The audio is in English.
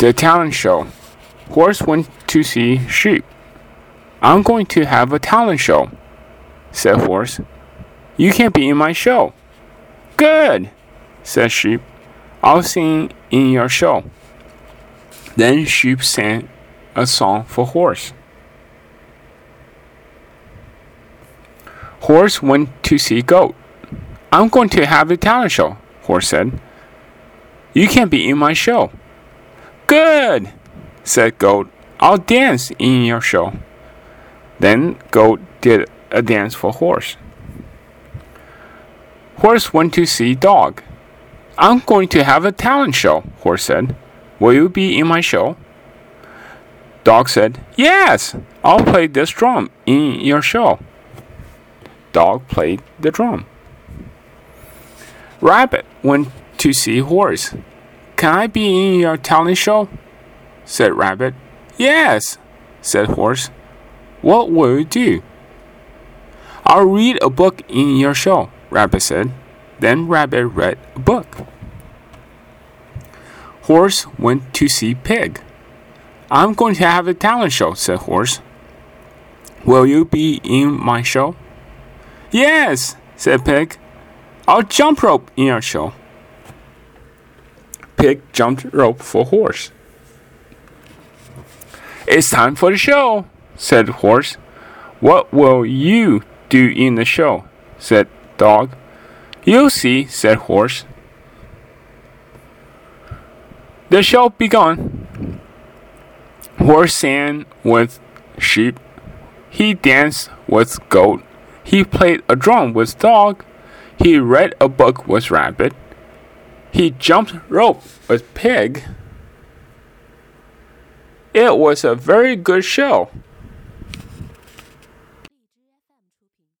The talent show. Horse went to see sheep. I'm going to have a talent show, said Horse. You can't be in my show. Good, said Sheep. I'll sing in your show. Then Sheep sang a song for Horse. Horse went to see Goat. I'm going to have a talent show, Horse said. You can't be in my show. Good, said Goat. I'll dance in your show. Then Goat did a dance for Horse. Horse went to see Dog. I'm going to have a talent show, Horse said. Will you be in my show? Dog said, Yes, I'll play this drum in your show. Dog played the drum. Rabbit went to see Horse. Can I be in your talent show? said Rabbit. Yes, said Horse. What will you do? I'll read a book in your show, Rabbit said. Then Rabbit read a book. Horse went to see Pig. I'm going to have a talent show, said Horse. Will you be in my show? Yes, said Pig. I'll jump rope in your show. Pig jumped rope for Horse. It's time for the show, said Horse. What will you do in the show? said Dog. You'll see, said Horse. The show begun. Horse sang with sheep. He danced with goat. He played a drum with dog. He read a book with rabbit. He jumped rope with pig. It was a very good show.